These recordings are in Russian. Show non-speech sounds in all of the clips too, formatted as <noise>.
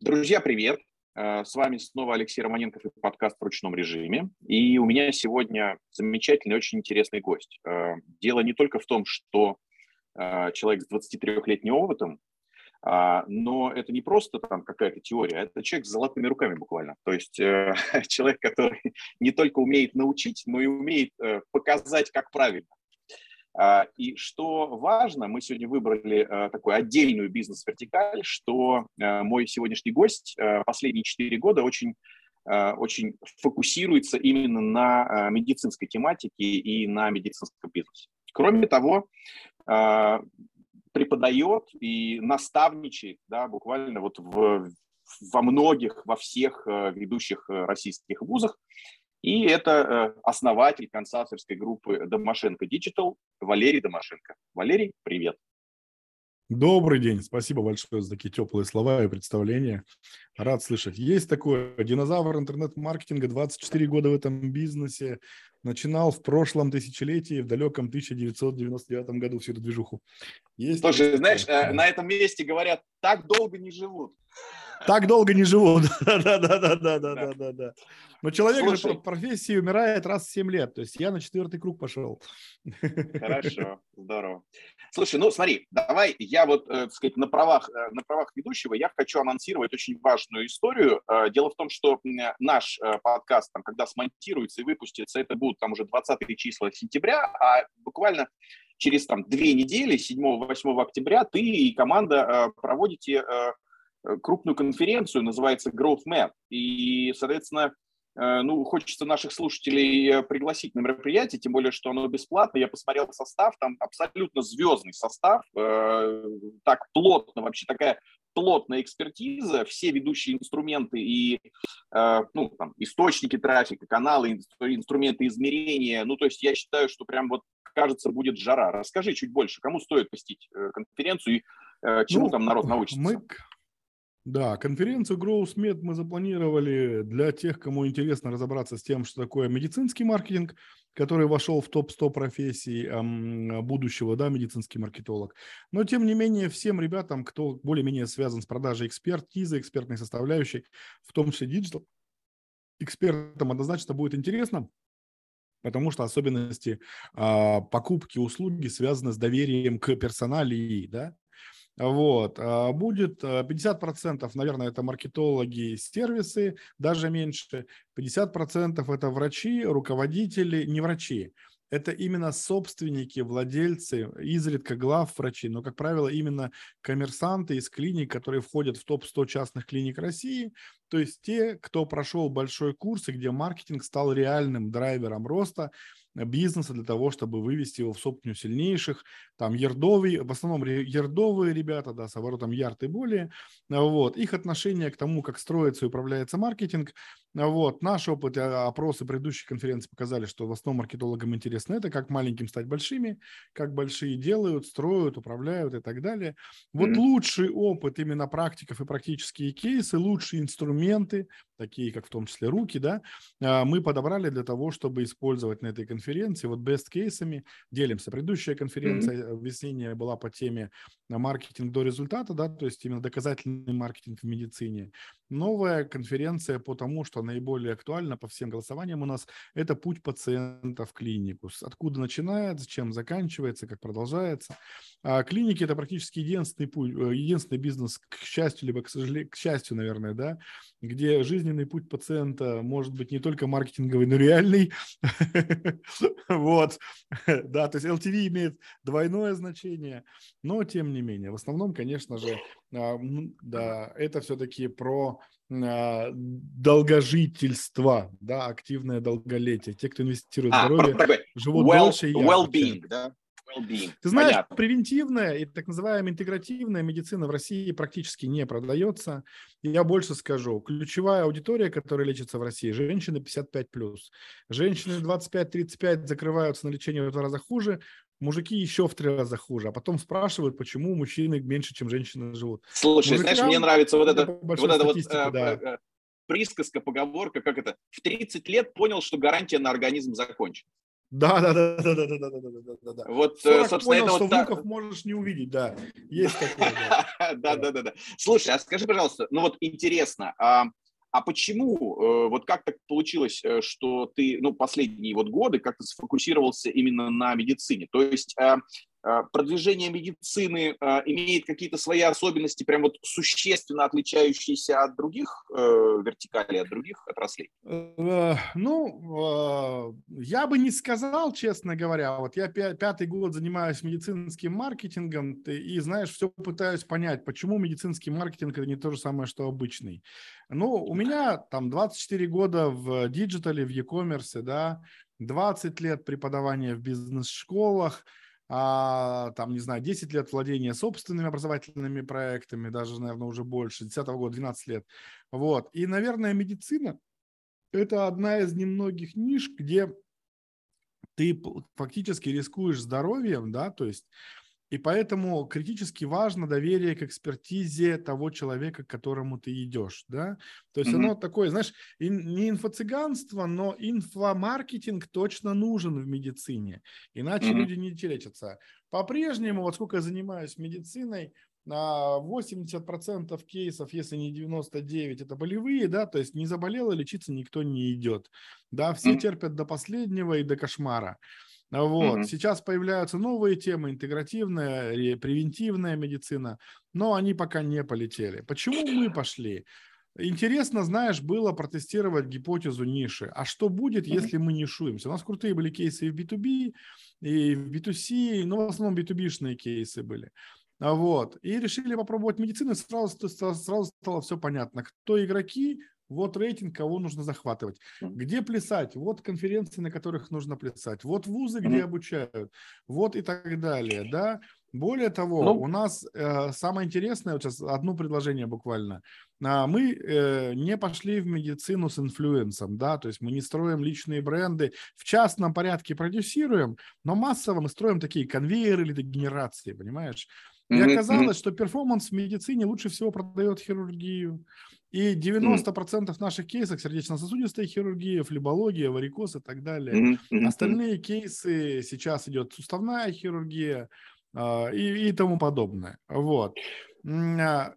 Друзья, привет! Э, с вами снова Алексей Романенков и подкаст в ручном режиме. И у меня сегодня замечательный, очень интересный гость. Э, дело не только в том, что э, человек с 23-летним опытом, а, но это не просто там какая-то теория, это человек с золотыми руками буквально. То есть <laughs> человек, который <laughs> не только умеет научить, но и умеет показать, как правильно. А, и что важно, мы сегодня выбрали а, такую отдельную бизнес-вертикаль, что а, мой сегодняшний гость последние четыре года очень очень фокусируется именно на медицинской тематике и на медицинском бизнесе. Кроме того, преподает и наставничает, да, буквально вот в, во многих, во всех ведущих российских вузах. И это э, основатель консалтинговской группы Домашенко Digital Валерий Домашенко. Валерий, привет. Добрый день, спасибо большое за такие теплые слова и представления. Рад слышать. Есть такой динозавр интернет-маркетинга, 24 года в этом бизнесе. Начинал в прошлом тысячелетии, в далеком 1999 году всю эту движуху. Есть Слушай, знаешь, э, на этом месте говорят, так долго не живут. Так долго не живут. <laughs> Да-да-да-да-да-да-да. Но человек Слушай, же профессии умирает раз в 7 лет. То есть я на четвертый круг пошел. Хорошо, здорово. Слушай, ну смотри, давай я вот, э, так сказать, на правах, э, на правах ведущего я хочу анонсировать очень важную историю. Э, дело в том, что наш подкаст, там, когда смонтируется и выпустится, это будут там уже 20 числа сентября, а буквально через там две недели, 7-8 октября, ты и команда проводите крупную конференцию, называется Growth Map. И, соответственно, э, ну, хочется наших слушателей э, пригласить на мероприятие, тем более, что оно бесплатно. Я посмотрел состав, там абсолютно звездный состав, так плотно, вообще такая плотная экспертиза, все ведущие инструменты и ну, там, источники трафика, каналы, инструменты измерения. Ну, то есть я считаю, что прям вот кажется, будет жара. Расскажи чуть больше, кому стоит посетить конференцию и чему ну, там народ научится? Мы, да, конференцию GrowthMed мы запланировали для тех, кому интересно разобраться с тем, что такое медицинский маркетинг, который вошел в топ-100 профессий будущего, да, медицинский маркетолог. Но, тем не менее, всем ребятам, кто более-менее связан с продажей экспертизы, экспертной составляющей, в том числе digital, экспертам однозначно будет интересно, потому что особенности э, покупки услуги связаны с доверием к персоналии, да, вот. А будет 50%, э, наверное, это маркетологи, сервисы, даже меньше. 50% это врачи, руководители, не врачи. Это именно собственники, владельцы, изредка глав врачи, но, как правило, именно коммерсанты из клиник, которые входят в топ-100 частных клиник России, то есть те, кто прошел большой курс и где маркетинг стал реальным драйвером роста, бизнеса для того, чтобы вывести его в сотню сильнейших. Там ярдовые, в основном ярдовые ребята, да, с оборотом ярд и более. Вот. Их отношение к тому, как строится и управляется маркетинг. Вот. Наш опыт и опросы предыдущих конференций показали, что в основном маркетологам интересно это, как маленьким стать большими, как большие делают, строят, управляют и так далее. Вот mm-hmm. лучший опыт именно практиков и практические кейсы, лучшие инструменты, такие как в том числе руки, да, а, мы подобрали для того, чтобы использовать на этой конференции. Вот best кейсами делимся. Предыдущая конференция mm-hmm. весенняя была по теме маркетинг до результата, да, то есть именно доказательный маркетинг в медицине. Новая конференция по тому, что наиболее актуально по всем голосованиям у нас, это путь пациента в клинику. Откуда начинается, чем заканчивается, как продолжается. А клиники – это практически единственный, путь, э, единственный бизнес, к счастью, либо к сожалению, к счастью, наверное, да, где жизненный путь пациента может быть не только маркетинговый, но реальный. <laughs> Вот, да, то есть LTV имеет двойное значение, но тем не менее. В основном, конечно же, а, да, это все-таки про долгожительство, да, активное долголетие. Те, кто инвестирует в а, здоровье, живут well, дольше и well-being, да? well-being. Ты знаешь, Понятно. превентивная и так называемая интегративная медицина в России практически не продается. Я больше скажу. Ключевая аудитория, которая лечится в России, женщины 55+. Женщины 25-35 закрываются на лечение в два раза хуже, мужики еще в три раза хуже. А потом спрашивают, почему мужчины меньше, чем женщины живут. Слушай, Мужикам, знаешь, мне нравится вот это, вот это вот э, да. Э, присказка, поговорка, как это, в 30 лет понял, что гарантия на организм закончена. Да, да, да, да, да, да, да, да, да, да, да. Вот, 40 собственно, понял, это что вот внуков так... можешь не увидеть, да. Есть такое. <laughs> Да, да, да, да. Слушай, а скажи, пожалуйста, ну вот интересно, а, почему, вот как так получилось, что ты, ну, последние вот годы как-то сфокусировался именно на медицине? То есть а, продвижение медицины а, имеет какие-то свои особенности, прям вот существенно отличающиеся от других э, вертикалей, от других отраслей? Э, ну, э, я бы не сказал, честно говоря. Вот я пятый год занимаюсь медицинским маркетингом и, знаешь, все пытаюсь понять, почему медицинский маркетинг – это не то же самое, что обычный. Ну, у меня там 24 года в digital е, в e-commerce, да, 20 лет преподавания в бизнес-школах – а, там, не знаю, 10 лет владения собственными образовательными проектами, даже, наверное, уже больше, 10 года, 12 лет. Вот. И, наверное, медицина – это одна из немногих ниш, где ты фактически рискуешь здоровьем, да, то есть и поэтому критически важно доверие к экспертизе того человека, к которому ты идешь, да. То есть mm-hmm. оно такое, знаешь, не инфо-цыганство, но инфомаркетинг точно нужен в медицине, иначе mm-hmm. люди не лечатся. По-прежнему, вот сколько я занимаюсь медициной, 80% кейсов, если не 99, это болевые, да, то есть не заболело, лечиться никто не идет. Да, все mm-hmm. терпят до последнего и до кошмара. Вот. Mm-hmm. Сейчас появляются новые темы, интегративная, превентивная медицина, но они пока не полетели. Почему мы пошли? Интересно, знаешь, было протестировать гипотезу ниши. А что будет, mm-hmm. если мы нишуемся? У нас крутые были кейсы и в B2B, и в B2C, но в основном B2B-шные кейсы были. Вот. И решили попробовать медицину, сразу, сразу стало все понятно. Кто игроки, вот рейтинг, кого нужно захватывать. Где плясать? Вот конференции, на которых нужно плясать. Вот вузы, где обучают. Вот и так далее, да. Более того, ну, у нас э, самое интересное, вот сейчас одно предложение буквально. А, мы э, не пошли в медицину с influence ом, да, то есть мы не строим личные бренды, в частном порядке продюсируем, но массово мы строим такие конвейеры лидогенерации, понимаешь? И оказалось, что перформанс в медицине лучше всего продает хирургию, и 90% наших кейсов сердечно-сосудистая хирургия, флебология, варикоз и так далее. Остальные кейсы сейчас идет суставная хирургия э, и, и тому подобное. Вот. А,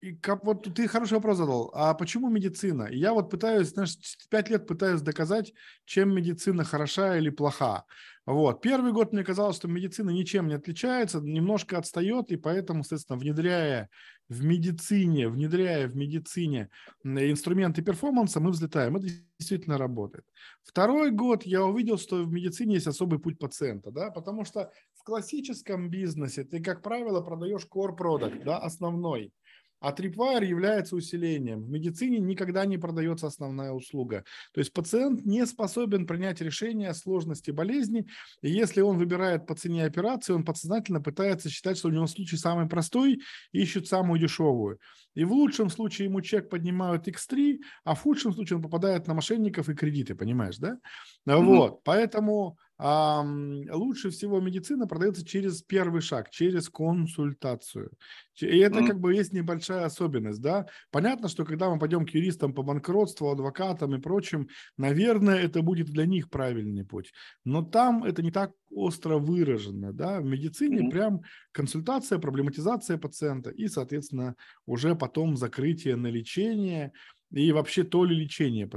и как, вот ты хороший вопрос задал. А почему медицина? Я вот пытаюсь, знаешь, пять лет пытаюсь доказать, чем медицина хороша или плоха. Вот. Первый год мне казалось, что медицина ничем не отличается, немножко отстает, и поэтому, соответственно, внедряя в медицине, внедряя в медицине инструменты перформанса, мы взлетаем. Это действительно работает. Второй год я увидел, что в медицине есть особый путь пациента, да, потому что в классическом бизнесе ты, как правило, продаешь core product, да, основной – а Tripwire является усилением. В медицине никогда не продается основная услуга. То есть пациент не способен принять решение о сложности болезни, и если он выбирает по цене операции, он подсознательно пытается считать, что у него случай самый простой ищет самую дешевую. И в лучшем случае ему чек поднимают X3, а в худшем случае он попадает на мошенников и кредиты, понимаешь, да? Mm-hmm. Вот, поэтому лучше всего медицина продается через первый шаг, через консультацию. И это mm-hmm. как бы есть небольшая особенность, да. Понятно, что когда мы пойдем к юристам по банкротству, адвокатам и прочим, наверное, это будет для них правильный путь. Но там это не так остро выражено, да. В медицине mm-hmm. прям консультация, проблематизация пациента и, соответственно, уже потом закрытие на лечение и вообще то ли лечение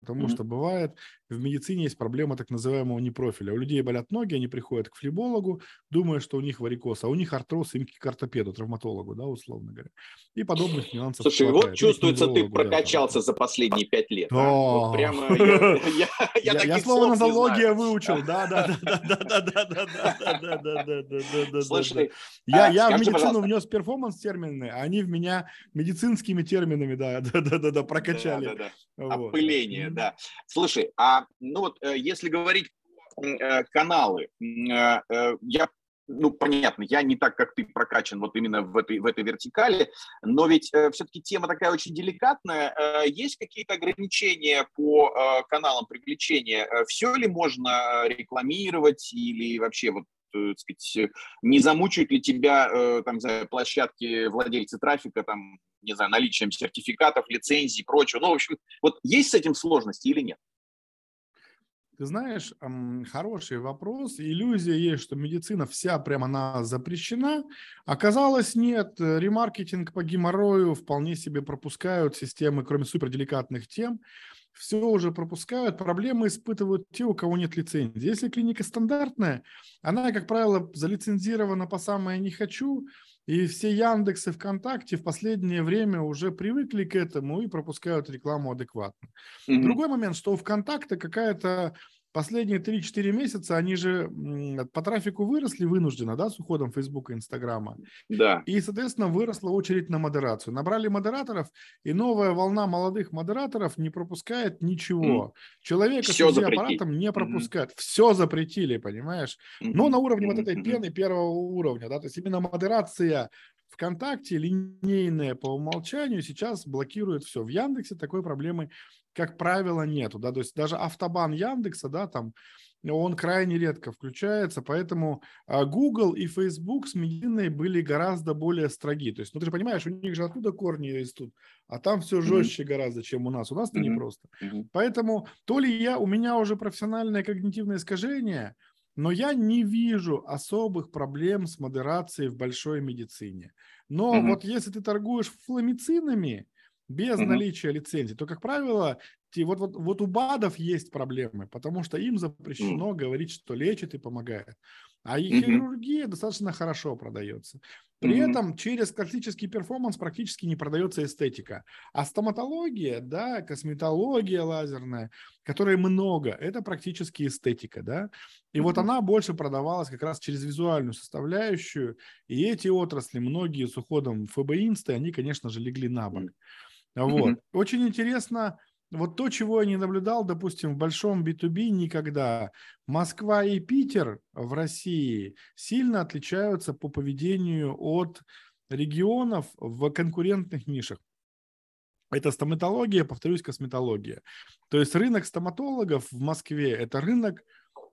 Потому mm-hmm. что бывает, в медицине есть проблема так называемого непрофиля. У людей болят ноги, они приходят к флебологу, думая, что у них варикоз, а у них артроз, им к ортопеду, травматологу, да, условно говоря. И подобных нюансов. Слушай, хватает. вот чувствуется, ты прокачался да, за последние пять лет. Да. Вот прямо я слово нозология выучил, да, да, да, да, да, да, да, да, да, да, да, да. Слушай, я я в медицину внес перформанс термины, а они в меня медицинскими терминами, да, да, да, да, прокачали. Опыление, да. Слушай, а ну вот э, если говорить э, каналы, э, я ну, понятно, я не так, как ты прокачан вот именно в этой, в этой вертикали, но ведь э, все-таки тема такая очень деликатная. Э, есть какие-то ограничения по э, каналам привлечения? Все ли можно рекламировать или вообще вот так сказать, не замучают ли тебя, там, не знаю, площадки владельцы трафика, там, не знаю, наличием сертификатов, лицензий и прочего. Ну, в общем, вот есть с этим сложности или нет? Ты знаешь, хороший вопрос. Иллюзия есть, что медицина вся прямо она запрещена. Оказалось, нет. Ремаркетинг по геморрою вполне себе пропускают системы, кроме суперделикатных тем. Все уже пропускают. Проблемы испытывают те, у кого нет лицензии. Если клиника стандартная, она, как правило, залицензирована по самое «не хочу», и все Яндексы, ВКонтакте в последнее время уже привыкли к этому и пропускают рекламу адекватно. Mm-hmm. Другой момент, что у ВКонтакте какая-то последние 3-4 месяца они же по трафику выросли вынужденно, да, с уходом Фейсбука и Инстаграма. Да. И, соответственно, выросла очередь на модерацию. Набрали модераторов, и новая волна молодых модераторов не пропускает ничего. Mm. Человека Все с аппаратом не пропускает. Mm-hmm. Все запретили, понимаешь? Mm-hmm. Но на уровне mm-hmm. вот этой пены первого уровня, да, то есть именно модерация ВКонтакте линейная по умолчанию сейчас блокирует все. В Яндексе такой проблемы как правило, нету, да, то есть даже автобан Яндекса, да, там, он крайне редко включается, поэтому а, Google и Facebook с медийной были гораздо более строги. То есть, ну ты же понимаешь, у них же оттуда корни растут, а там все жестче mm-hmm. гораздо, чем у нас. У нас-то mm-hmm. непросто. Mm-hmm. Поэтому то ли я, у меня уже профессиональное когнитивное искажение, но я не вижу особых проблем с модерацией в большой медицине. Но mm-hmm. вот если ты торгуешь фламицинами, без mm-hmm. наличия лицензии, то, как правило, те, вот, вот, вот у БАДов есть проблемы, потому что им запрещено mm-hmm. говорить, что лечит и помогает. А и mm-hmm. хирургия достаточно хорошо продается. При mm-hmm. этом через классический перформанс практически не продается эстетика. А стоматология, да, косметология лазерная, которой много, это практически эстетика, да. И mm-hmm. вот она больше продавалась как раз через визуальную составляющую. И эти отрасли, многие с уходом ФБ Инсты, они, конечно же, легли на бок. Mm-hmm. Вот. Mm-hmm. Очень интересно, вот то, чего я не наблюдал, допустим, в большом B2B никогда. Москва и Питер в России сильно отличаются по поведению от регионов в конкурентных нишах. Это стоматология, повторюсь, косметология. То есть рынок стоматологов в Москве – это рынок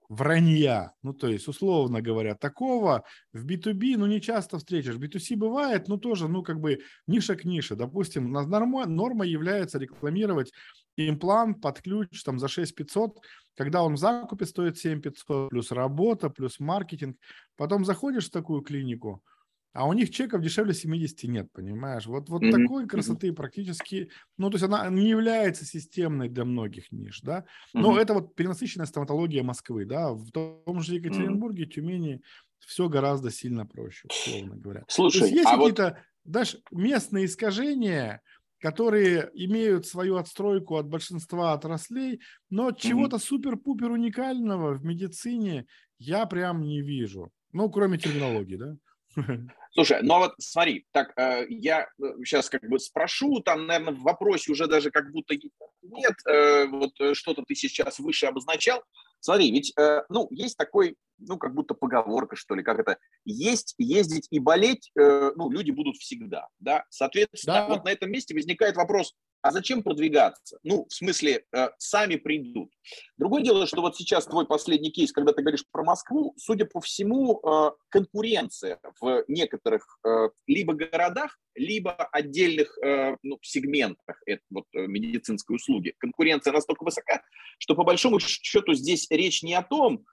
вранья. Ну, то есть, условно говоря, такого в B2B, ну, не часто встретишь. В B2C бывает, но тоже, ну, как бы ниша к нише. Допустим, норма, норма является рекламировать имплант под ключ там за 6 500, когда он в закупе стоит 7 500, плюс работа, плюс маркетинг. Потом заходишь в такую клинику – а у них чеков дешевле 70 нет, понимаешь? Вот, вот mm-hmm. такой красоты практически, ну, то есть она не является системной для многих ниш, да, но mm-hmm. это вот перенасыщенная стоматология Москвы, да, в том же Екатеринбурге, mm-hmm. Тюмени все гораздо сильно проще, условно говоря. Слушай, то есть есть а какие-то, вот... даже местные искажения, которые имеют свою отстройку от большинства отраслей, но mm-hmm. чего-то супер-пупер уникального в медицине я прям не вижу. Ну, кроме терминологии, да? <laughs> Слушай, ну а вот смотри, так э, я сейчас э, как бы спрошу, там, наверное, в вопросе уже даже как будто нет, э, вот что-то ты сейчас выше обозначал. Смотри, ведь, ну, есть такой, ну, как будто поговорка, что ли, как это, есть, ездить и болеть, ну, люди будут всегда, да, соответственно, да. вот на этом месте возникает вопрос, а зачем продвигаться? Ну, в смысле, э, сами придут. Другое дело, что вот сейчас твой последний кейс, когда ты говоришь про Москву, судя по всему, э, конкуренция в некоторых э, либо городах, либо отдельных ну, сегментах это, вот, медицинской услуги. Конкуренция настолько высока, что по большому счету здесь речь не о том,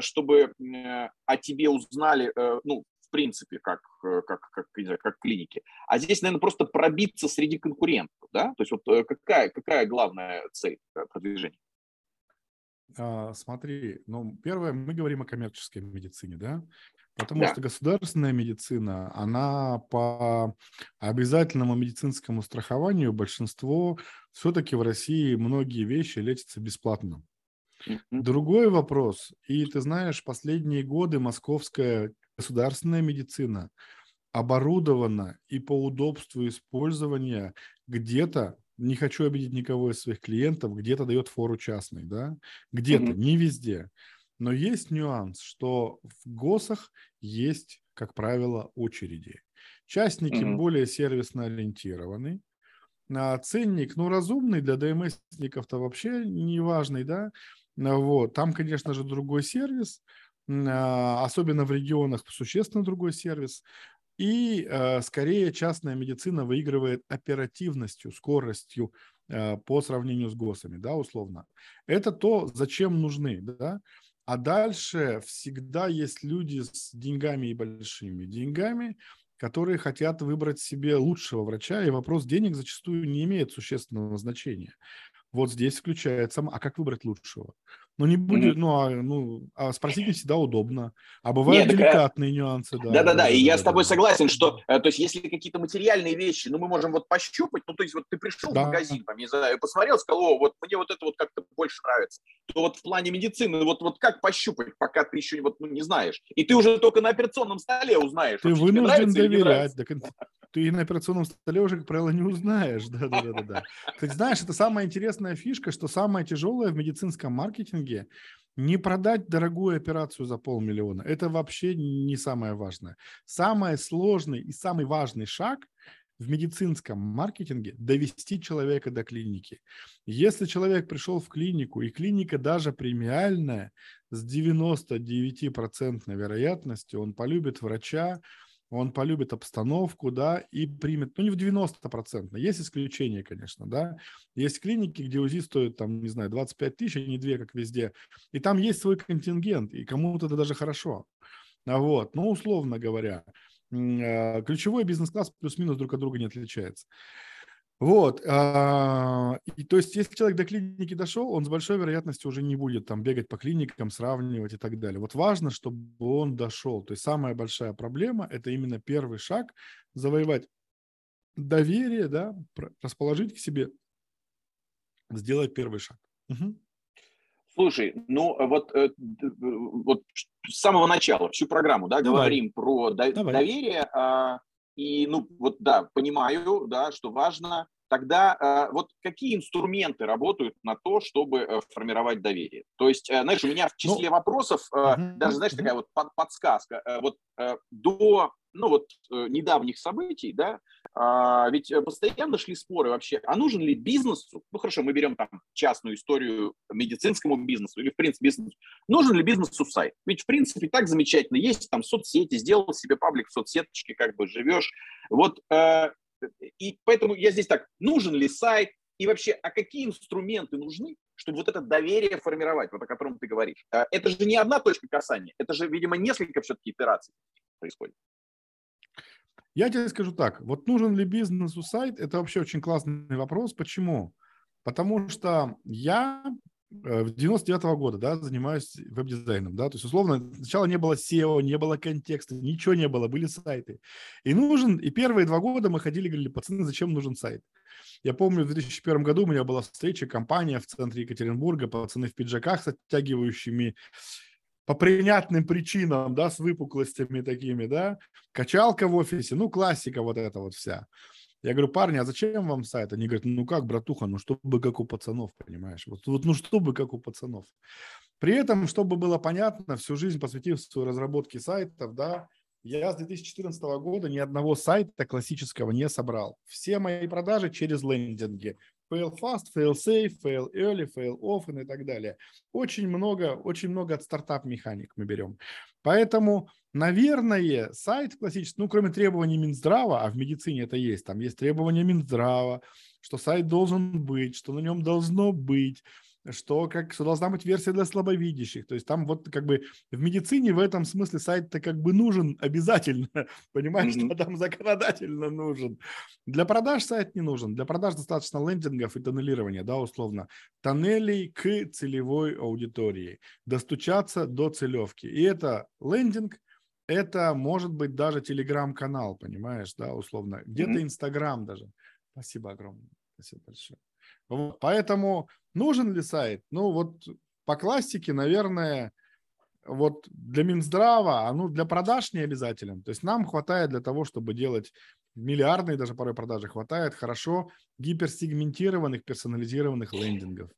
чтобы о тебе узнали ну, в принципе, как, э, как, как, как клиники. А здесь, наверное, просто пробиться среди конкурентов, да? То есть вот э, какая, какая главная цель э, продвижения? А, смотри, ну, первое, мы говорим о коммерческой медицине, да? Потому да. что государственная медицина, она по обязательному медицинскому страхованию большинство все-таки в России многие вещи лечатся бесплатно. Другой вопрос, и ты знаешь, последние годы московская государственная медицина оборудована и по удобству использования где-то, не хочу обидеть никого из своих клиентов, где-то дает фору частной, да, где-то, mm-hmm. не везде. Но есть нюанс, что в ГОСах есть, как правило, очереди. Частники mm-hmm. более сервисно ориентированы, а ценник, ну, разумный для ДМСников-то вообще не важный, да, вот, там, конечно же, другой сервис, особенно в регионах существенно другой сервис. И э, скорее частная медицина выигрывает оперативностью, скоростью э, по сравнению с ГОСами, да, условно. Это то, зачем нужны, да. А дальше всегда есть люди с деньгами и большими деньгами, которые хотят выбрать себе лучшего врача, и вопрос денег зачастую не имеет существенного значения. Вот здесь включается, а как выбрать лучшего? Ну, не будет, mm-hmm. ну, а, ну, а спросить не всегда удобно. А бывают Нет, деликатные нюансы, да. Да-да-да, и я с тобой согласен, что, э, то есть, если какие-то материальные вещи, ну, мы можем вот пощупать, ну, то есть, вот ты пришел да. в магазин, там, не знаю, посмотрел, сказал, о, вот мне вот это вот как-то больше нравится, то вот в плане медицины, вот, вот как пощупать, пока ты еще вот, ну, не знаешь, и ты уже только на операционном столе узнаешь, ты вынужден доверять, да, ты на операционном столе уже, как правило, не узнаешь, да-да-да. Ты знаешь, это самая интересная фишка, что самое тяжелое в медицинском маркетинге – не продать дорогую операцию за полмиллиона. Это вообще не самое важное. Самый сложный и самый важный шаг в медицинском маркетинге – довести человека до клиники. Если человек пришел в клинику, и клиника даже премиальная, с 99% вероятностью он полюбит врача, он полюбит обстановку, да, и примет, ну, не в 90%, есть исключения, конечно, да, есть клиники, где УЗИ стоит, там, не знаю, 25 тысяч, а не 2, как везде, и там есть свой контингент, и кому-то это даже хорошо, а вот, ну, условно говоря, а, ключевой бизнес-класс плюс-минус друг от друга не отличается. Вот. А, и, то есть, если человек до клиники дошел, он с большой вероятностью уже не будет там бегать по клиникам, сравнивать и так далее. Вот важно, чтобы он дошел. То есть, самая большая проблема – это именно первый шаг – завоевать доверие, да, расположить к себе, сделать первый шаг. Угу. Слушай, ну вот, э, вот с самого начала всю программу, да, Давай. говорим про Давай. доверие. И, ну, вот, да, понимаю, да, что важно. Тогда э, вот какие инструменты работают на то, чтобы э, формировать доверие? То есть, э, знаешь, у меня в числе ну, вопросов э, uh-huh, даже, знаешь, uh-huh. такая вот под, подсказка. Э, вот э, до ну вот э, недавних событий, да, а, ведь постоянно шли споры вообще, а нужен ли бизнесу, ну хорошо, мы берем там частную историю медицинскому бизнесу или в принципе бизнесу, нужен ли бизнесу сайт? Ведь в принципе так замечательно, есть там соцсети, сделал себе паблик в соцсеточке, как бы живешь, вот, э, и поэтому я здесь так, нужен ли сайт, и вообще, а какие инструменты нужны, чтобы вот это доверие формировать, вот о котором ты говоришь? Э, это же не одна точка касания, это же, видимо, несколько все-таки итераций происходит. Я тебе скажу так, вот нужен ли бизнесу сайт, это вообще очень классный вопрос. Почему? Потому что я э, в 99 -го года, да, занимаюсь веб-дизайном, да, то есть, условно, сначала не было SEO, не было контекста, ничего не было, были сайты. И нужен, и первые два года мы ходили, говорили, пацаны, зачем нужен сайт? Я помню, в 2001 году у меня была встреча, компания в центре Екатеринбурга, пацаны в пиджаках с оттягивающими по принятным причинам, да, с выпуклостями такими, да, качалка в офисе, ну, классика вот эта вот вся. Я говорю, парни, а зачем вам сайт? Они говорят, ну как, братуха, ну чтобы как у пацанов, понимаешь? Вот, вот ну чтобы как у пацанов. При этом, чтобы было понятно, всю жизнь посвятив свою разработке сайтов, да, я с 2014 года ни одного сайта классического не собрал. Все мои продажи через лендинги fail fast, fail safe, fail early, fail often и так далее. Очень много, очень много от стартап-механик мы берем. Поэтому, наверное, сайт классический, ну, кроме требований Минздрава, а в медицине это есть, там есть требования Минздрава, что сайт должен быть, что на нем должно быть, что, как, что должна быть версия для слабовидящих. То есть там вот как бы в медицине в этом смысле сайт-то как бы нужен обязательно. <laughs> Понимаешь, mm-hmm. что там законодательно нужен. Для продаж сайт не нужен. Для продаж достаточно лендингов и тоннелирования, да, условно. Тоннелей к целевой аудитории. Достучаться до целевки. И это лендинг, это может быть даже телеграм-канал, понимаешь, да, условно. Где-то Инстаграм mm-hmm. даже. Спасибо огромное. Спасибо большое. Поэтому нужен ли сайт? Ну, вот по классике, наверное, вот для Минздрава, а ну для продаж не обязателен. То есть нам хватает для того, чтобы делать миллиардные даже порой продажи, хватает хорошо гиперсегментированных, персонализированных лендингов.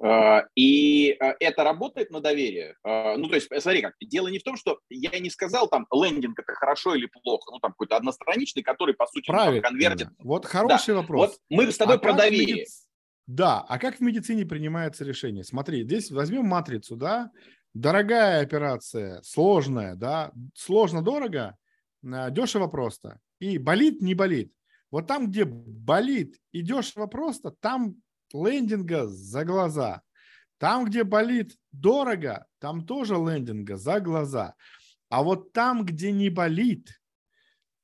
А, и а, это работает на доверие. А, ну, то есть, смотри как, дело не в том, что я не сказал там, лендинг это хорошо или плохо, ну, там какой-то одностраничный, который, по сути, Правильно. конвертит. Вот хороший да. вопрос. Вот мы с тобой а про доверие. Меди... Да, а как в медицине принимается решение? Смотри, здесь возьмем матрицу, да, дорогая операция, сложная, да, сложно-дорого, дешево просто, и болит, не болит. Вот там, где болит и дешево просто, там лендинга за глаза. Там, где болит дорого, там тоже лендинга за глаза. А вот там, где не болит,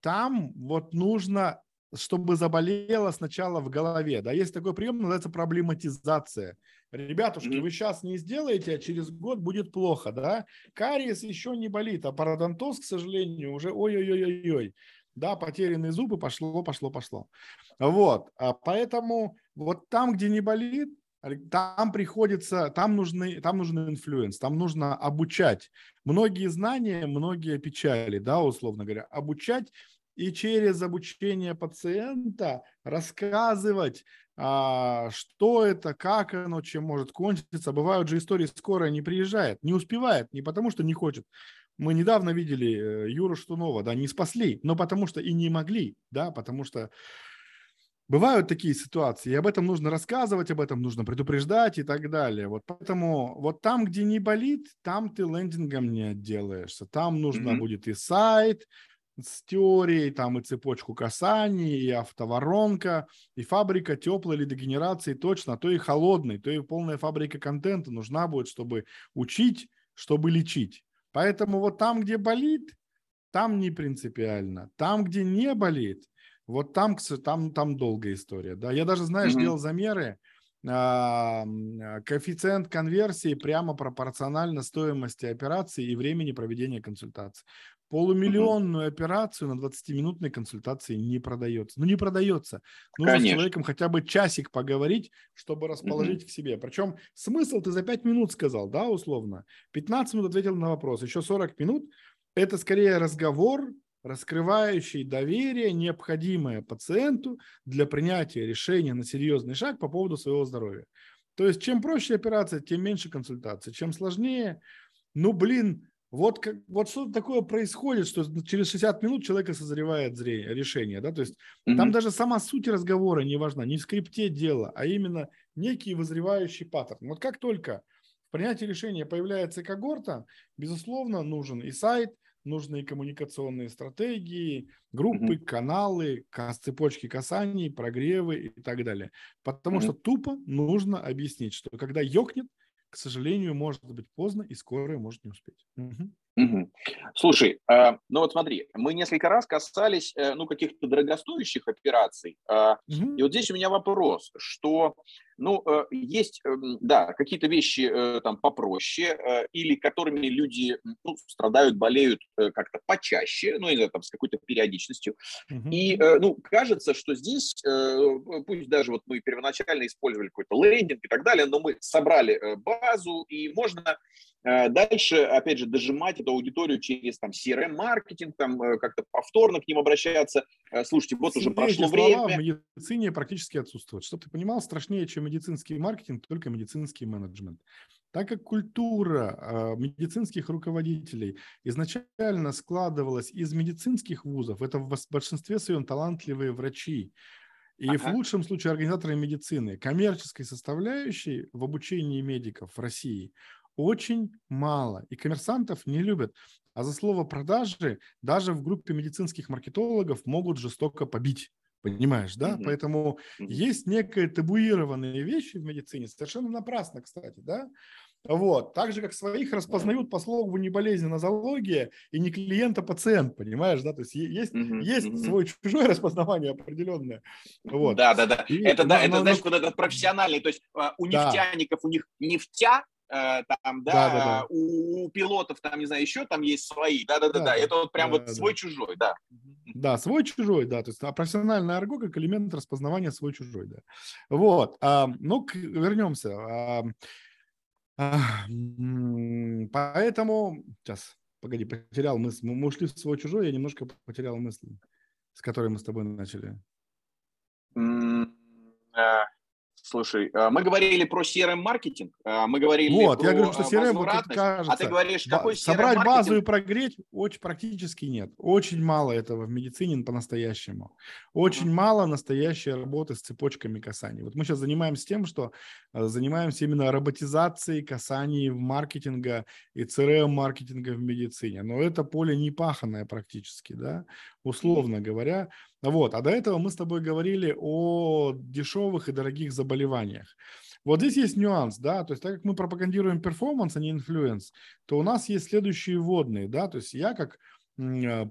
там вот нужно, чтобы заболело сначала в голове. Да, есть такой прием, называется проблематизация. Ребятушки, mm-hmm. вы сейчас не сделаете, а через год будет плохо, да? Кариес еще не болит, а пародонтоз, к сожалению, уже ой-ой-ой-ой-ой. Да, потерянные зубы, пошло, пошло, пошло. Вот, а поэтому вот там, где не болит, там приходится, там нужны, там нужен influence, там нужно обучать. Многие знания, многие печали, да, условно говоря, обучать и через обучение пациента рассказывать, а, что это, как оно, чем может кончиться. Бывают же истории, скорая не приезжает, не успевает, не потому что не хочет. Мы недавно видели э, Юру Штунова, да, не спасли, но потому что и не могли, да, потому что Бывают такие ситуации, и об этом нужно рассказывать, об этом нужно предупреждать и так далее. Вот поэтому вот там, где не болит, там ты лендингом не отделаешься. Там нужно mm-hmm. будет и сайт с теорией, там и цепочку касаний, и автоворонка, и фабрика теплой лидогенерации точно, а то и холодной, то и полная фабрика контента нужна будет, чтобы учить, чтобы лечить. Поэтому вот там, где болит, там не принципиально. Там, где не болит, вот там, там, там долгая история. Да? Я даже, знаешь, mm-hmm. делал замеры, а, коэффициент конверсии прямо пропорционально стоимости операции и времени проведения консультации. Полумиллионную mm-hmm. операцию на 20-минутной консультации не продается. Ну, не продается. Нужно Конечно. с человеком хотя бы часик поговорить, чтобы расположить mm-hmm. к себе. Причем смысл ты за 5 минут сказал, да, условно. 15 минут ответил на вопрос, еще 40 минут. Это скорее разговор, раскрывающий доверие, необходимое пациенту для принятия решения на серьезный шаг по поводу своего здоровья. То есть, чем проще операция, тем меньше консультаций. Чем сложнее, ну, блин, вот, как, вот что такое происходит, что через 60 минут человека созревает зрение, решение. Да? То есть, mm-hmm. там даже сама суть разговора не важна, не в скрипте дела, а именно некий вызревающий паттерн. Вот как только в принятии решения появляется когорта, безусловно, нужен и сайт – нужные коммуникационные стратегии, группы, mm-hmm. каналы, цепочки касаний, прогревы и так далее. Потому mm-hmm. что тупо нужно объяснить, что когда ёкнет, к сожалению, может быть поздно, и скорая может не успеть. Угу. Угу. Слушай, э, ну вот смотри, мы несколько раз касались э, ну, каких-то дорогостоящих операций. Э, угу. И вот здесь у меня вопрос, что ну, э, есть, э, да, какие-то вещи э, там попроще, или которыми люди ну, страдают, болеют как-то почаще, ну, или там с какой-то периодичностью. Угу. И, ну, кажется, что здесь, пусть даже вот мы первоначально использовали какой-то лендинг и так далее, но мы собрали базу, и можно дальше, опять же, дожимать эту аудиторию через там CRM-маркетинг, там э, как-то повторно к ним обращаться. Слушайте, вот уже прошло время. в медицине практически отсутствуют. Чтобы ты понимал, страшнее, чем медицинский маркетинг, только медицинский менеджмент. Так как культура медицинских руководителей изначально складывалась из медицинских вузов, это в большинстве своем талантливые врачи, и ага. в лучшем случае организаторы медицины, коммерческой составляющей в обучении медиков в России – очень мало. И коммерсантов не любят. А за слово продажи даже в группе медицинских маркетологов могут жестоко побить. Понимаешь, да? Mm-hmm. Поэтому mm-hmm. есть некие табуированные вещи в медицине, совершенно напрасно, кстати, да? Вот. Так же, как своих распознают по слову не болезнь, а нозология и не клиент, а пациент, понимаешь, да? То есть есть, mm-hmm. есть свой чужое <laughs> распознавание определенное. Вот. Да, да, да. И, это, да, но, это, но, знаешь, но... вот этот профессиональный, то есть а, у нефтяников, да. у них нефтя, Э, там, да, да, да, да. У, у пилотов там, не знаю, еще там есть свои, да-да-да, да, это вот прям да, вот да, свой-чужой, да. Да, свой-чужой, да, то есть а профессиональный арго как элемент распознавания свой-чужой, да. Вот, а, ну, к, вернемся. А, а, поэтому, сейчас, погоди, потерял мысль, мы ушли в свой-чужой, я немножко потерял мысль, с которой мы с тобой начали. Uh Слушай, э, мы говорили про CRM-маркетинг, э, мы говорили вот, про я говорю, что CRM, вот кажется, а ты говоришь, какой CRM Собрать базу и прогреть очень практически нет. Очень мало этого в медицине по-настоящему. Очень mm-hmm. мало настоящей работы с цепочками касаний. Вот мы сейчас занимаемся тем, что э, занимаемся именно роботизацией касаний в маркетинга и CRM-маркетинга в медицине. Но это поле не паханное практически, да, условно говоря. Вот, а до этого мы с тобой говорили о дешевых и дорогих заболеваниях. Вот здесь есть нюанс, да, то есть так как мы пропагандируем перформанс, а не influence, то у нас есть следующие вводные, да, то есть я как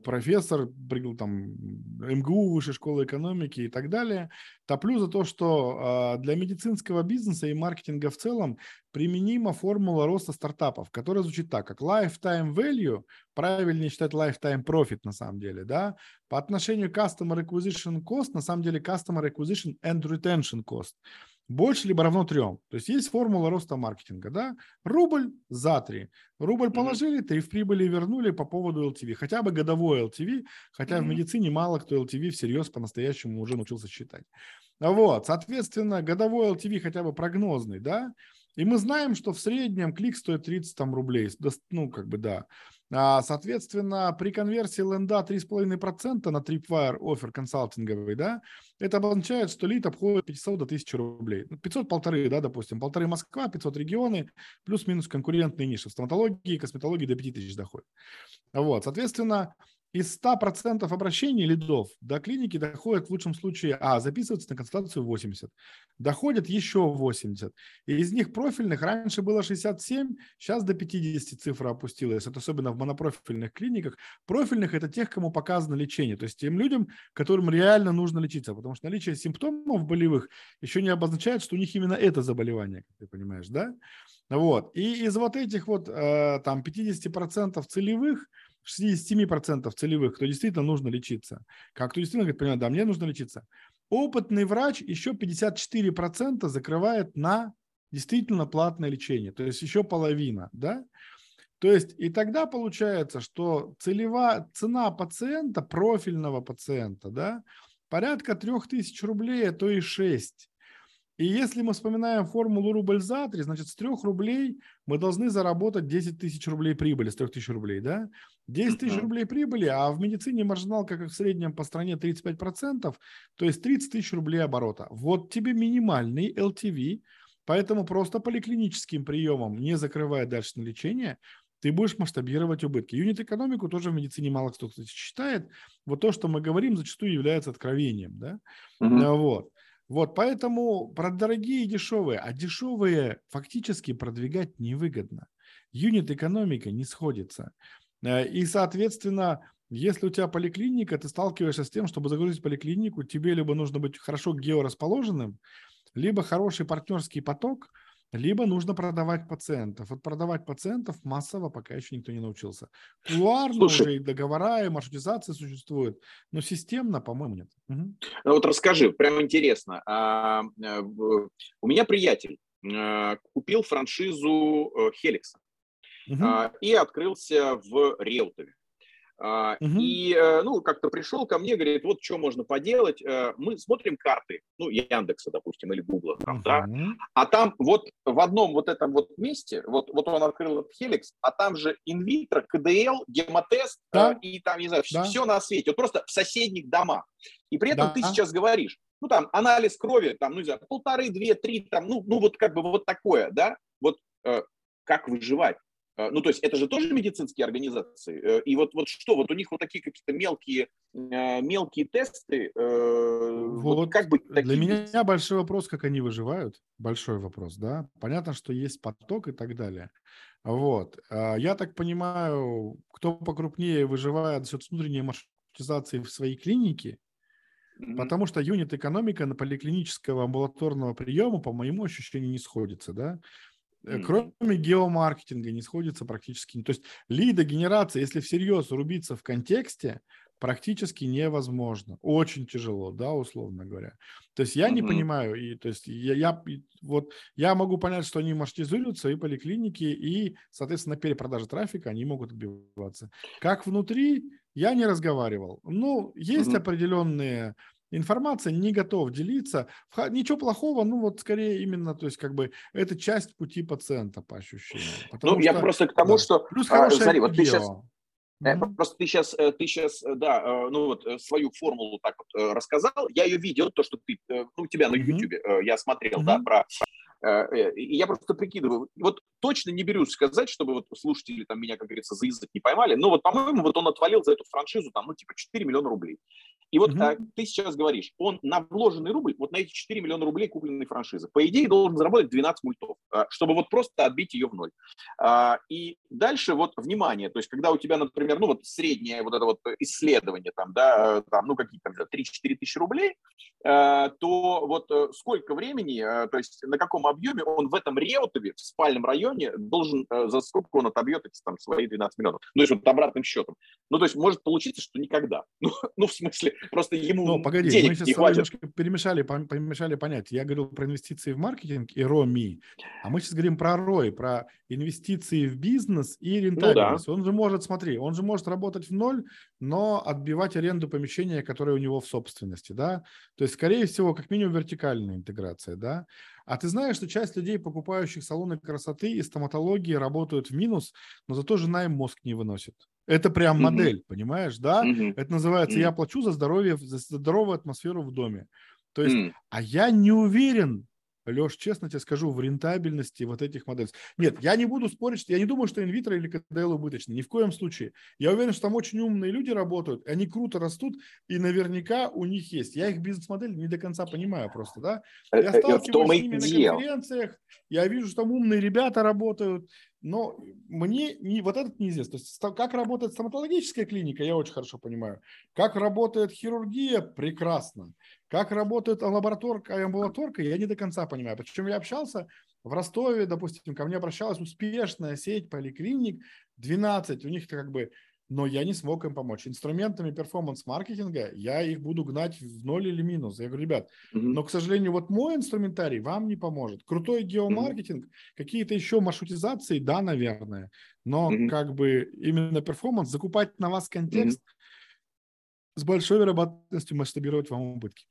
профессор там, МГУ, Высшей школы экономики и так далее, топлю за то, что а, для медицинского бизнеса и маркетинга в целом применима формула роста стартапов, которая звучит так, как lifetime value, правильнее считать lifetime profit на самом деле, да, по отношению customer acquisition cost, на самом деле customer acquisition and retention cost больше либо равно трем. То есть есть формула роста маркетинга, да? Рубль за три. Рубль положили, три в прибыли вернули по поводу LTV. Хотя бы годовой LTV, хотя mm-hmm. в медицине мало кто LTV всерьез по-настоящему уже научился считать. Вот, соответственно, годовой LTV хотя бы прогнозный, да? И мы знаем, что в среднем клик стоит 30 там, рублей. Ну, как бы да. А, соответственно, при конверсии ленда 3,5% на Tripwire офер консалтинговый, да, это обозначает, что лид обходит 500 до 1000 рублей. 500 ну, полторы, да, допустим, полторы Москва, 500 регионы, плюс-минус конкурентные ниши. В стоматологии косметологии до 5000 доходит. Вот, соответственно, из 100% обращений лидов до клиники доходит в лучшем случае, а, записывается на консультацию 80, доходит еще 80. И из них профильных раньше было 67, сейчас до 50 цифра опустилась. Это особенно в монопрофильных клиниках. Профильных – это тех, кому показано лечение. То есть тем людям, которым реально нужно лечиться. Потому что наличие симптомов болевых еще не обозначает, что у них именно это заболевание, как ты понимаешь, да? Вот. И из вот этих вот э, там 50% целевых – 67% целевых, кто действительно нужно лечиться. Как кто действительно говорит, понимаю, да, мне нужно лечиться. Опытный врач еще 54% закрывает на действительно платное лечение, то есть еще половина, да? То есть и тогда получается, что целевая цена пациента, профильного пациента, да, порядка 3000 рублей, а то и 6. И если мы вспоминаем формулу рубль за 3, значит, с 3 рублей мы должны заработать 10 тысяч рублей прибыли, с 3 тысяч рублей, да? 10 тысяч рублей прибыли, а в медицине маржиналка, как в среднем по стране, 35%, то есть 30 тысяч рублей оборота. Вот тебе минимальный LTV, поэтому просто поликлиническим приемом, не закрывая дальше на лечение, ты будешь масштабировать убытки. Юнит-экономику тоже в медицине мало кто, кстати, считает. Вот то, что мы говорим, зачастую является откровением, да? Mm-hmm. Вот. Вот, поэтому про дорогие и дешевые, а дешевые фактически продвигать невыгодно. Юнит-экономика не сходится. Э, и, соответственно, если у тебя поликлиника, ты сталкиваешься с тем, чтобы загрузить поликлинику, тебе либо нужно быть хорошо георасположенным, либо хороший партнерский поток – либо нужно продавать пациентов. Вот продавать пациентов массово пока еще никто не научился. Кулуарно Слушай, уже и договора, и маршрутизация существует, но системно, по-моему, нет. Угу. Ну вот расскажи, прям интересно. А, э, у меня приятель а, купил франшизу Хеликса угу. а, и открылся в Реутове. Угу. И, э, ну, как-то пришел ко мне, говорит, вот что можно поделать. Э, мы смотрим карты, ну, Яндекса, допустим, или Гугла, там, угу. да, а там вот в одном вот этом вот месте, вот, вот он открыл этот Хеликс, а там же инвитро, КДЛ, гемотест э, да. и там, не знаю, да. все на свете, вот просто в соседних домах. И при этом да. ты сейчас говоришь, ну, там, анализ крови, там, ну, не знаю, полторы, две, три, там, ну, ну вот как бы вот такое, да, вот как выживать? Э, ну, то есть это же тоже медицинские организации. Э, и вот, вот что, вот у них вот такие какие-то мелкие, э, мелкие тесты. Вот, вот как быть такими? Для меня большой вопрос, как они выживают. Большой вопрос, да. Понятно, что есть поток и так далее. Вот. Я так понимаю, кто покрупнее выживает за счет внутренней маршрутизации в своей клинике, mm-hmm. потому что юнит-экономика на поликлинического амбулаторного приема, по моему ощущению, не сходится, да. Mm-hmm. Кроме геомаркетинга не сходится практически. То есть лида генерация, если всерьез рубиться в контексте, практически невозможно. Очень тяжело, да, условно говоря. То есть я mm-hmm. не понимаю, и то есть я, я вот я могу понять, что они маршрутизируются и поликлиники, и, соответственно, на перепродаже трафика они могут отбиваться. Как внутри, я не разговаривал. Ну, есть mm-hmm. определенные информация, не готов делиться. Ничего плохого, ну вот скорее именно, то есть как бы это часть пути пациента по ощущениям. Ну, что, я просто к тому, да. что... Плюс а, смотри, вот ты сейчас... Mm-hmm. Просто ты сейчас, э, ты сейчас, э, да, ну вот свою формулу так вот рассказал. Я ее видел, то, что ты, ну, у тебя на YouTube, mm-hmm. я смотрел, mm-hmm. да, про и я просто прикидываю, вот точно не берусь сказать, чтобы вот слушатели там меня, как говорится, за язык не поймали, но вот, по-моему, вот он отвалил за эту франшизу там, ну, типа 4 миллиона рублей. И вот угу. а, ты сейчас говоришь, он на вложенный рубль, вот на эти 4 миллиона рублей купленной франшизы, по идее должен заработать 12 мультов, а, чтобы вот просто отбить ее в ноль. А, и дальше вот внимание, то есть когда у тебя, например, ну вот среднее вот это вот исследование там, да, там, ну какие-то 3-4 тысячи рублей, а, то вот э, сколько времени, а, то есть на каком объеме он в этом Реутове, в спальном районе должен, а, за сколько он отобьет эти там свои 12 миллионов. Ну, то есть вот обратным счетом. Ну, то есть может получиться, что никогда. <laughs> Ну, ну в смысле, просто ему ну, погоди, денег мы сейчас не хватит. перемешали, перемешали понятия. Я говорил про инвестиции в маркетинг и ROMI, а мы сейчас говорим про ROI, про инвестиции в бизнес и рентабельность. Ну, да. Он же может, смотри, он же может работать в ноль, но отбивать аренду помещения, которое у него в собственности, да. То есть, скорее всего, как минимум вертикальная интеграция, да. А ты знаешь, что часть людей, покупающих салоны красоты и стоматологии, работают в минус, но зато жена им мозг не выносит. Это прям mm-hmm. модель, понимаешь, да? Mm-hmm. Это называется mm-hmm. «я плачу за здоровье, за здоровую атмосферу в доме». То есть, mm. а я не уверен, Леш, честно тебе скажу, в рентабельности вот этих моделей. Нет, я не буду спорить, я не думаю, что инвитро или КДЛ убыточны. Ни в коем случае. Я уверен, что там очень умные люди работают, они круто растут, и наверняка у них есть. Я их бизнес-модель не до конца понимаю просто, да. Э, я э, сталкиваюсь с ними на конференциях, я вижу, что там умные ребята работают, но мне не, вот этот неизвестно. То есть, как работает стоматологическая клиника, я очень хорошо понимаю. Как работает хирургия, прекрасно. Как работает лабораторка и амбулаторка, я не до конца понимаю. Причем я общался в Ростове, допустим, ко мне обращалась успешная сеть поликлиник, 12, у них как бы но я не смог им помочь. Инструментами перформанс-маркетинга я их буду гнать в ноль или минус. Я говорю, ребят, mm-hmm. но, к сожалению, вот мой инструментарий вам не поможет. Крутой геомаркетинг, mm-hmm. какие-то еще маршрутизации, да, наверное, но mm-hmm. как бы именно перформанс, закупать на вас контекст mm-hmm. С большой вероятностью масштабировать вам убытки.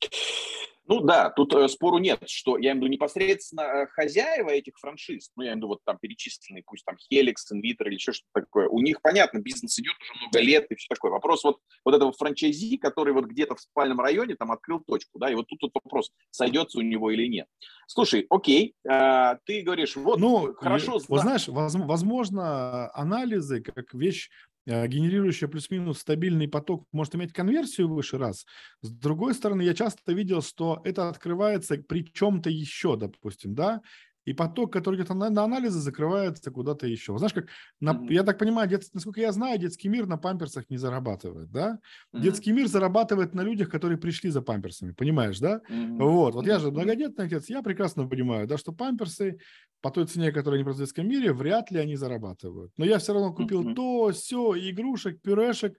Ну да, тут э, спору нет, что я имею в виду непосредственно э, хозяева этих франшиз, ну я имею в виду вот там перечисленные, пусть там Helix, Invitro или еще что-то такое, у них, понятно, бизнес идет уже много лет и все такое. Вопрос вот, вот этого франчайзи, который вот где-то в спальном районе там открыл точку, да, и вот тут, тут вопрос, сойдется у него или нет. Слушай, окей, э, ты говоришь, вот, ну, хорошо. Вот знаешь, возможно, анализы как вещь генерирующая плюс-минус стабильный поток может иметь конверсию выше раз. С другой стороны, я часто видел, что это открывается при чем-то еще, допустим, да, и поток, который где-то на, на анализы закрывается куда-то еще. Знаешь, как, на, mm-hmm. я так понимаю, дет, насколько я знаю, детский мир на памперсах не зарабатывает, да? Mm-hmm. Детский мир зарабатывает на людях, которые пришли за памперсами, понимаешь, да? Mm-hmm. Вот, вот я же многодетный отец, я прекрасно понимаю, да, что памперсы по той цене, которая продают в детском мире, вряд ли они зарабатывают. Но я все равно купил mm-hmm. то, все, игрушек, пюрешек,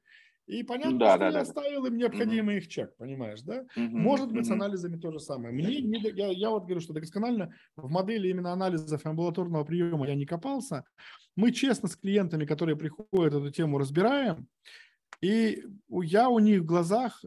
и понятно, да, что да, я да. оставил им необходимый угу. их чек, понимаешь, да? Угу, Может быть, угу. с анализами то же самое. Мне не, я, я вот говорю, что досконально в модели именно анализов амбулаторного приема я не копался. Мы честно с клиентами, которые приходят, эту тему разбираем. И я у них в глазах,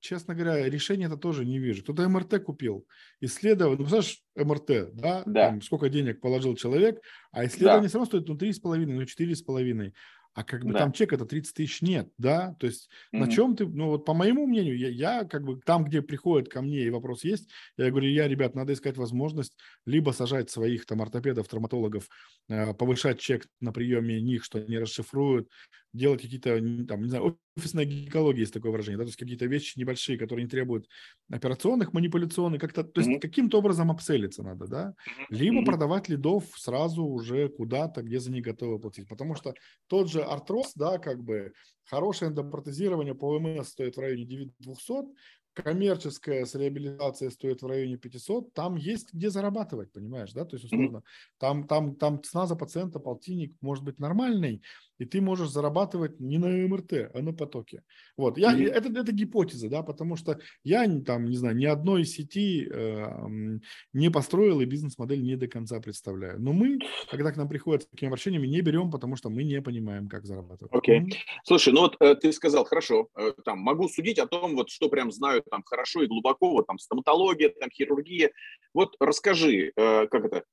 честно говоря, решения это тоже не вижу. Кто-то МРТ купил, исследовал, ну, знаешь, МРТ, да, да. Там, сколько денег положил человек, а исследование да. все равно стоит ну, 3,5, ну, 4,5 а как бы да. там чек это 30 тысяч нет, да, то есть mm-hmm. на чем ты, ну вот по моему мнению, я, я как бы там, где приходят ко мне и вопрос есть, я говорю, я, ребят, надо искать возможность либо сажать своих там ортопедов, травматологов, э, повышать чек на приеме них, что они расшифруют, делать какие-то, там, не знаю, офисная гинекология есть такое выражение, да, то есть какие-то вещи небольшие, которые не требуют операционных, манипуляционных, как-то, то есть mm-hmm. каким-то образом обселиться надо, да, либо mm-hmm. продавать лидов сразу уже куда-то, где за них готовы платить, потому что тот же артроз, да, как бы хорошее эндопротезирование по ОМС стоит в районе 200, коммерческая с реабилитацией стоит в районе 500, там есть где зарабатывать, понимаешь, да, то есть условно, mm-hmm. там, там, там цена за пациента, полтинник может быть нормальный, и ты можешь зарабатывать не на МРТ, а на потоке. Вот, я, mm-hmm. это, это гипотеза, да, потому что я там, не знаю, ни одной сети э, не построил и бизнес-модель не до конца представляю. Но мы, когда к нам приходят с такими обращениями, не берем, потому что мы не понимаем, как зарабатывать. Окей. Okay. Mm-hmm. Слушай, ну вот э, ты сказал, хорошо, э, там, могу судить о том, вот, что прям знаю там хорошо и глубоко, вот там стоматология, там хирургия. Вот расскажи, э, как это,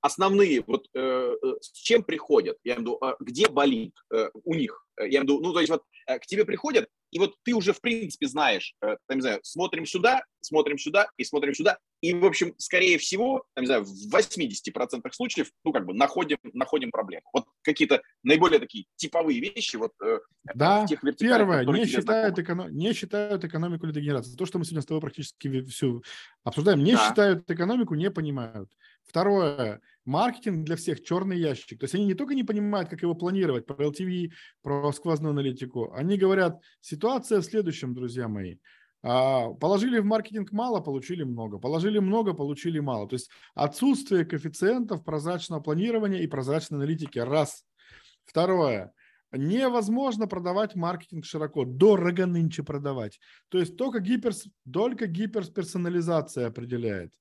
основные, вот э, э, с чем приходят, я имею в виду, где болит у них, я имею в виду, ну, то есть вот к тебе приходят и вот ты уже, в принципе, знаешь, э, там, не знаю, смотрим сюда, смотрим сюда и смотрим сюда, и, в общем, скорее всего, там, не знаю, в 80% случаев, ну, как бы, находим, находим проблему. Вот какие-то наиболее такие типовые вещи, вот э, да, тех первое, не считают, эконом... не считают экономику лидогенерации. То, что мы сегодня с тобой практически все обсуждаем, не да. считают экономику, не понимают. Второе, маркетинг для всех черный ящик. То есть они не только не понимают, как его планировать, про LTV, про сквозную аналитику, они говорят, ситуация в следующем, друзья мои. А, положили в маркетинг мало, получили много. Положили много, получили мало. То есть отсутствие коэффициентов прозрачного планирования и прозрачной аналитики. Раз. Второе. Невозможно продавать маркетинг широко. Дорого нынче продавать. То есть только, гиперс, только гиперперсонализация определяет.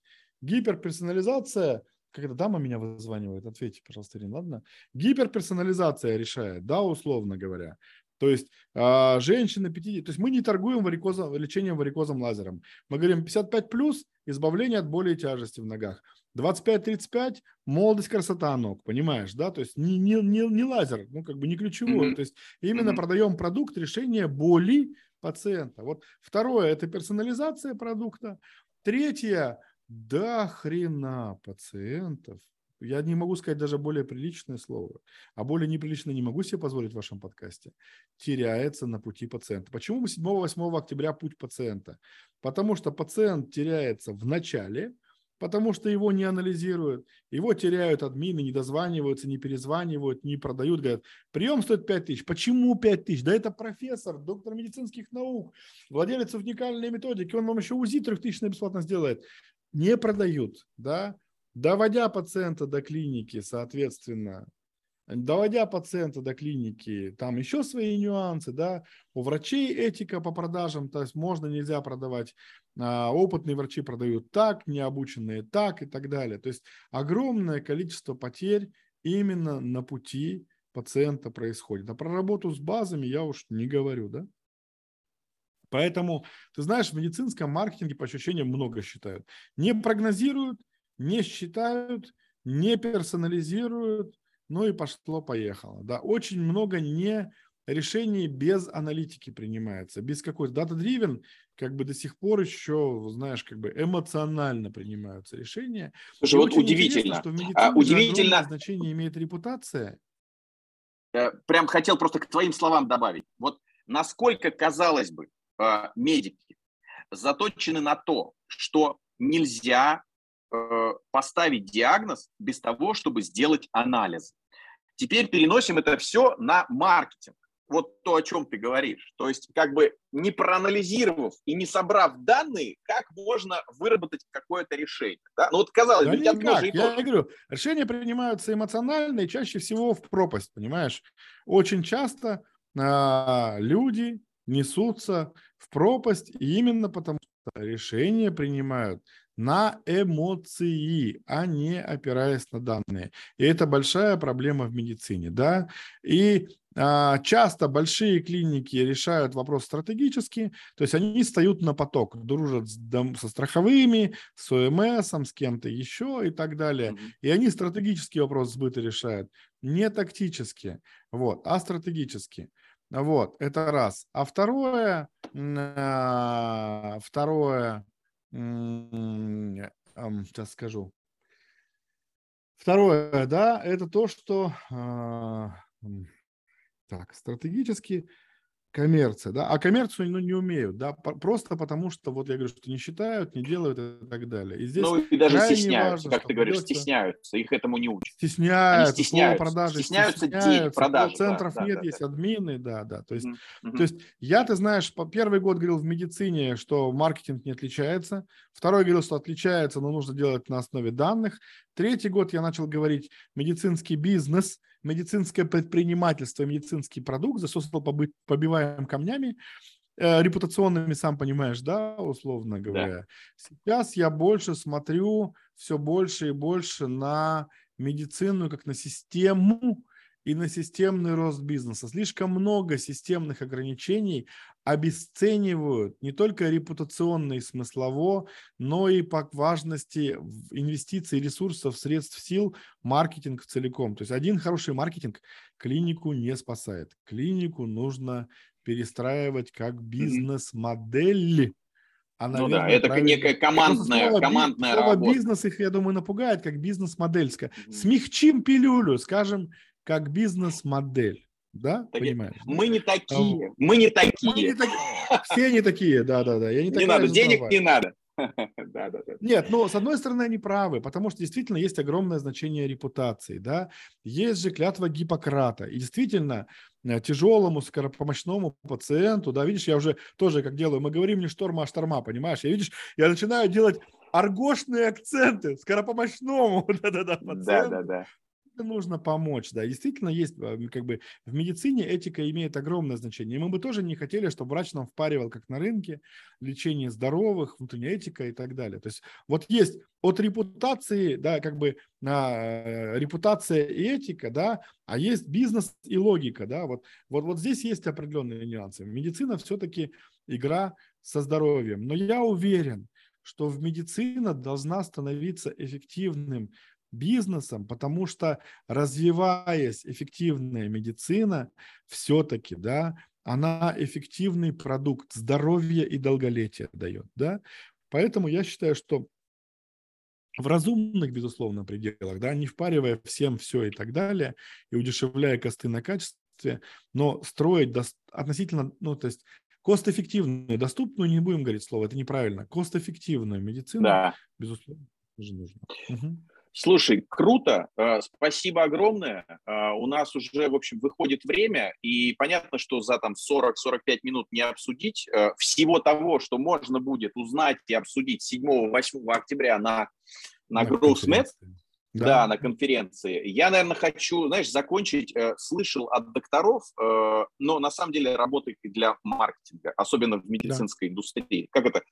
Гиперперсонализация это дама меня вызванивает, ответьте, пожалуйста, Ирина, ладно? Гиперперсонализация решает, да, условно говоря. То есть э, женщины 50, то есть мы не торгуем варикозом, лечением варикозом лазером. Мы говорим 55 плюс, избавление от боли и тяжести в ногах. 25-35 молодость, красота ног, понимаешь, да? То есть не, не, не, не лазер, ну как бы не ключевой. Mm-hmm. То есть именно mm-hmm. продаем продукт решения боли пациента. Вот второе – это персонализация продукта. Третье до хрена пациентов, я не могу сказать даже более приличное слово, а более неприличное не могу себе позволить в вашем подкасте, теряется на пути пациента. Почему 7-8 октября путь пациента? Потому что пациент теряется в начале, потому что его не анализируют, его теряют админы, не дозваниваются, не перезванивают, не продают, говорят, прием стоит 5 тысяч. Почему 5 тысяч? Да это профессор, доктор медицинских наук, владелец уникальной методики, он вам еще УЗИ трехтысячно бесплатно сделает не продают, да, доводя пациента до клиники, соответственно, доводя пациента до клиники, там еще свои нюансы, да, у врачей этика по продажам, то есть можно, нельзя продавать, а, опытные врачи продают так, необученные так и так далее. То есть огромное количество потерь именно на пути пациента происходит. А про работу с базами я уж не говорю, да. Поэтому, ты знаешь, в медицинском маркетинге по ощущениям много считают. Не прогнозируют, не считают, не персонализируют, ну и пошло-поехало. Да, очень много не решений без аналитики принимается, без какой-то дата-дривен, как бы до сих пор еще, знаешь, как бы эмоционально принимаются решения. Слушай, вот удивительно. Что в а, удивительно. значение имеет репутация. Э, прям хотел просто к твоим словам добавить. Вот насколько, казалось бы, медики заточены на то, что нельзя э, поставить диагноз без того, чтобы сделать анализ. Теперь переносим это все на маркетинг. Вот то, о чем ты говоришь. То есть, как бы не проанализировав и не собрав данные, как можно выработать какое-то решение. Да? Ну вот казалось бы, да никак. Я говорю, решения принимаются эмоционально и чаще всего в пропасть, понимаешь? Очень часто а, люди несутся в пропасть именно потому, что решения принимают на эмоции, а не опираясь на данные. И это большая проблема в медицине, да. И а, часто большие клиники решают вопрос стратегически, то есть они встают на поток, дружат с, со страховыми, с ОМС, с кем-то еще и так далее. Mm-hmm. И они стратегический вопрос сбыта решают, не тактически, вот, а стратегически. Вот, это раз. А второе, а, второе, сейчас скажу. Второе, да, это то, что а, так, стратегически коммерция, да, а коммерцию ну, не умеют, да, просто потому что, вот я говорю, что не считают, не делают и так далее. И здесь ну, и даже стесняются, важно, как ты говоришь, придется... стесняются, их этому не учат. Стесняются, Они стесняются, продажи, стесняются, стесняются продажи, центров да, нет, да, есть да. админы, да, да, то есть, mm-hmm. то есть я, ты знаешь, по первый год говорил в медицине, что маркетинг не отличается, второй говорил, что отличается, но нужно делать на основе данных, третий год я начал говорить медицинский бизнес – медицинское предпринимательство, медицинский продукт, засосал побиваем камнями, э, репутационными, сам понимаешь, да, условно говоря. Да. Сейчас я больше смотрю все больше и больше на медицину как на систему, и на системный рост бизнеса. Слишком много системных ограничений обесценивают не только репутационно и смыслово, но и по важности инвестиций, ресурсов, средств, сил, маркетинг целиком. То есть один хороший маркетинг клинику не спасает. Клинику нужно перестраивать как бизнес-модель. А, ну да, это правильно... некая командная, слово, командная слово работа. бизнес их, я думаю, напугает, как бизнес-модель. Mm-hmm. Смягчим пилюлю, скажем, как бизнес-модель. Да, так, понимаешь? Мы не такие, а, мы не такие. Мы не так... Все не такие, да-да-да. не, не надо, денег не надо. Да, да, да. Нет, но с одной стороны они правы, потому что действительно есть огромное значение репутации, да. Есть же клятва Гиппократа, и действительно э, тяжелому скоропомощному пациенту, да, видишь, я уже тоже как делаю, мы говорим не шторма, а шторма, понимаешь, я видишь, я начинаю делать аргошные акценты скоропомощному, <laughs> да-да-да, пациенту. Да, да, да нужно помочь, да. Действительно есть, а, как бы в медицине этика имеет огромное значение. Мы бы тоже не хотели, чтобы врач нам впаривал, как на рынке, лечение здоровых, внутренняя этика и так далее. То есть вот есть от репутации, да, как бы а, репутация и этика, да, а есть бизнес и логика, да. Вот, вот, вот здесь есть определенные нюансы. Медицина все-таки игра со здоровьем. Но я уверен, что в медицина должна становиться эффективным бизнесом, потому что развиваясь эффективная медицина, все-таки, да, она эффективный продукт здоровья и долголетия дает, да. Поэтому я считаю, что в разумных, безусловно, пределах, да, не впаривая всем все и так далее, и удешевляя косты на качестве, но строить до, относительно, ну, то есть кост-эффективную, доступную, не будем говорить слово, это неправильно, кост-эффективную медицину, да. безусловно, тоже нужно. Угу. Слушай, круто, э, спасибо огромное. Э, у нас уже, в общем, выходит время, и понятно, что за там 40-45 минут не обсудить э, всего того, что можно будет узнать и обсудить 7-8 октября на, на, GrowthMed. Да. да, на конференции. Я, наверное, хочу, знаешь, закончить. Э, слышал от докторов, э, но на самом деле работает и для маркетинга, особенно в медицинской да. индустрии. Как это?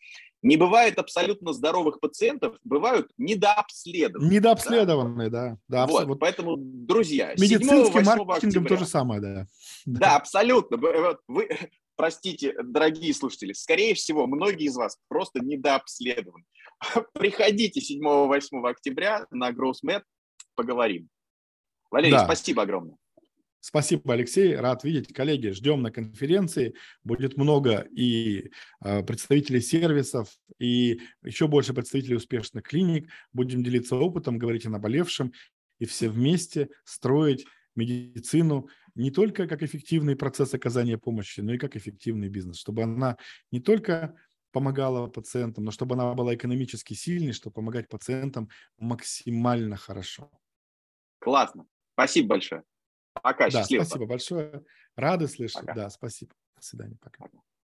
Не бывает абсолютно здоровых пациентов, бывают недообследованные. Недообследованные, да. да. да вот, вот, поэтому, друзья, медицинским маркетингом октября, то же самое, да. Да, абсолютно. Вы, простите, дорогие слушатели, скорее всего, многие из вас просто недообследованы. <laughs> Приходите 7-8 октября на GrowthMed, поговорим. Валерий, да. спасибо огромное. Спасибо, Алексей. Рад видеть. Коллеги, ждем на конференции. Будет много и э, представителей сервисов, и еще больше представителей успешных клиник. Будем делиться опытом, говорить о наболевшем, и все вместе строить медицину не только как эффективный процесс оказания помощи, но и как эффективный бизнес, чтобы она не только помогала пациентам, но чтобы она была экономически сильной, чтобы помогать пациентам максимально хорошо. Классно. Спасибо большое. Пока, да, счастливо. Спасибо большое. Рады слышать. Пока. Да, спасибо. До свидания. Пока. Пока.